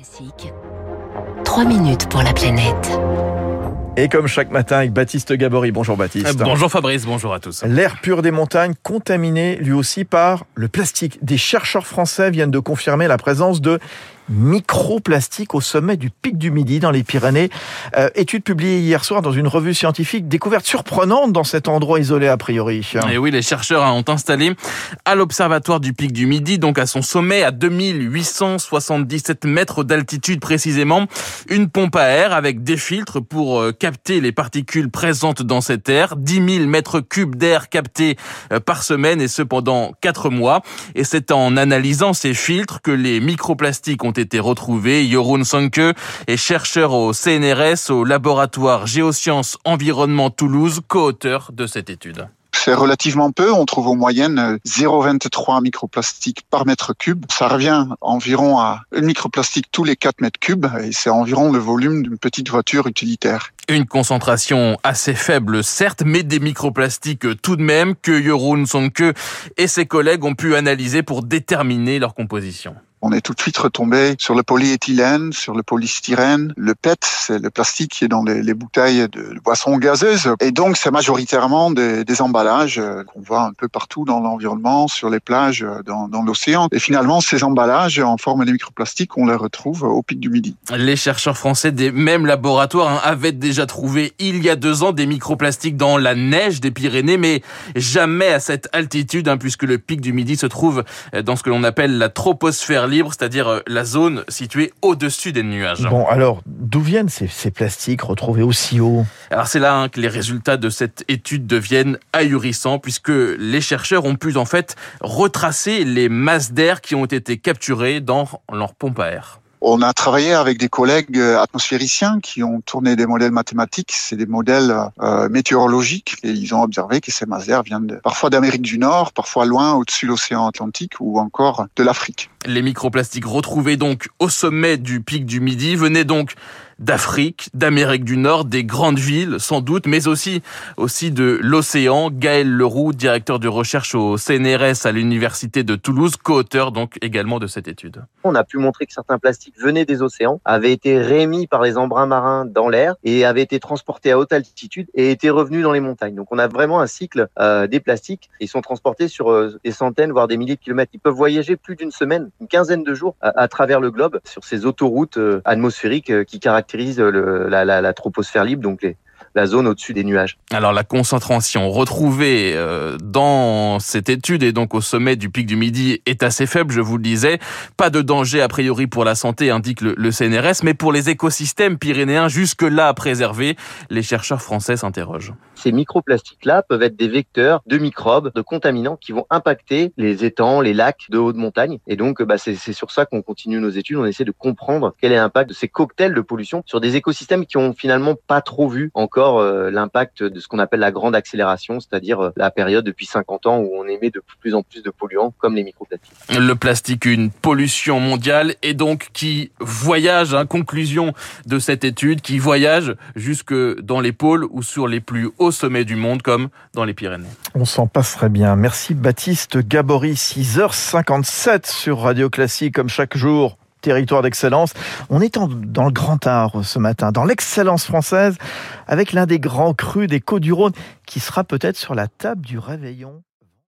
Classique. 3 minutes pour la planète. Et comme chaque matin avec Baptiste Gabory. Bonjour Baptiste. Euh, bonjour Fabrice, bonjour à tous. L'air pur des montagnes contaminé lui aussi par le plastique. Des chercheurs français viennent de confirmer la présence de microplastique au sommet du pic du Midi dans les Pyrénées. Euh, étude publiée hier soir dans une revue scientifique, découverte surprenante dans cet endroit isolé a priori. Et oui, les chercheurs ont installé à l'observatoire du pic du Midi, donc à son sommet à 2877 mètres d'altitude précisément, une pompe à air avec des filtres pour euh, capter les particules présentes dans cet air, 10 000 mètres cubes d'air captés euh, par semaine et ce pendant 4 mois. Et c'est en analysant ces filtres que les microplastiques ont été retrouvés. Jorun Sanke est chercheur au CNRS, au laboratoire Géosciences Environnement Toulouse, co-auteur de cette étude. C'est relativement peu. On trouve en moyenne 0,23 microplastiques par mètre cube. Ça revient environ à une microplastique tous les 4 mètres cubes et c'est environ le volume d'une petite voiture utilitaire. Une concentration assez faible, certes, mais des microplastiques tout de même que Jorun Sonke et ses collègues ont pu analyser pour déterminer leur composition. On est tout de suite retombé sur le polyéthylène, sur le polystyrène. Le PET, c'est le plastique qui est dans les, bouteilles de, boissons gazeuses. Et donc, c'est majoritairement des, emballages euh, qu'on voit un peu partout dans l'environnement, sur les plages, euh, dans, l'océan. Et finalement, ces emballages en forme de microplastiques, on les retrouve au pic du Midi. Les chercheurs français des mêmes laboratoires hein, avaient déjà trouvé il y a deux ans des microplastiques dans la neige des Pyrénées, mais jamais à cette altitude, hein, puisque le pic du Midi se trouve euh, dans ce que l'on appelle la troposphère libre, c'est-à-dire euh, la zone située au-dessus des nuages. Bon, alors, d'où viennent ces, ces, plastiques retrouvés aussi haut? Alors, c'est là hein, que les résultats de cette étude deviennent ahurissants, puisque les chercheurs ont pu en fait retracer les masses d'air qui ont été capturées dans leur pompe à air. On a travaillé avec des collègues euh, atmosphériciens qui ont tourné des modèles mathématiques, c'est des modèles euh, météorologiques, et ils ont observé que ces d'air viennent parfois d'Amérique du Nord, parfois loin au-dessus de l'océan Atlantique ou encore de l'Afrique. Les microplastiques retrouvés donc au sommet du pic du Midi. Venaient donc d'Afrique, d'Amérique du Nord, des grandes villes sans doute, mais aussi aussi de l'océan. Gaël Leroux, directeur de recherche au CNRS à l'université de Toulouse, co-auteur donc également de cette étude. On a pu montrer que certains plastiques venaient des océans, avaient été rémis par les embruns marins dans l'air et avaient été transportés à haute altitude et étaient revenus dans les montagnes. Donc on a vraiment un cycle euh, des plastiques. Ils sont transportés sur euh, des centaines voire des milliers de kilomètres. Ils peuvent voyager plus d'une semaine, une quinzaine de jours à, travers le globe sur ces autoroutes euh, atmosphériques qui caractérisent la, la, troposphère libre, donc la zone au-dessus des nuages. Alors la concentration retrouvée euh, dans cette étude et donc au sommet du pic du Midi est assez faible, je vous le disais. Pas de danger a priori pour la santé, indique le, CNRS, mais pour les écosystèmes pyrénéens jusque-là à préserver, les chercheurs français s'interrogent. Ces microplastiques-là peuvent être des vecteurs de microbes, de contaminants qui vont impacter les étangs, les lacs de haute montagne. Et donc bah, c'est sur ça qu'on continue nos études, on essaie de comprendre quel est l'impact de ces cocktails de pollution sur des écosystèmes qui ont finalement pas trop vu encore euh, l'impact de ce qu'on appelle la grande accélération, c'est-à-dire euh, la période depuis 50 ans où on émet de plus en plus de polluants comme les microplastiques. Le plastique, une pollution mondiale et donc qui voyage, hein, conclusion de cette étude, qui voyage jusque dans les pôles ou sur les plus hauts sommets du monde comme dans les Pyrénées. On s'en passerait bien. Merci Baptiste Gabory, 6h57 sur Radio Classique comme chaque jour territoire d'excellence. On est dans le Grand Art ce matin, dans l'excellence française, avec l'un des grands crus des Côtes du Rhône, qui sera peut-être sur la table du réveillon.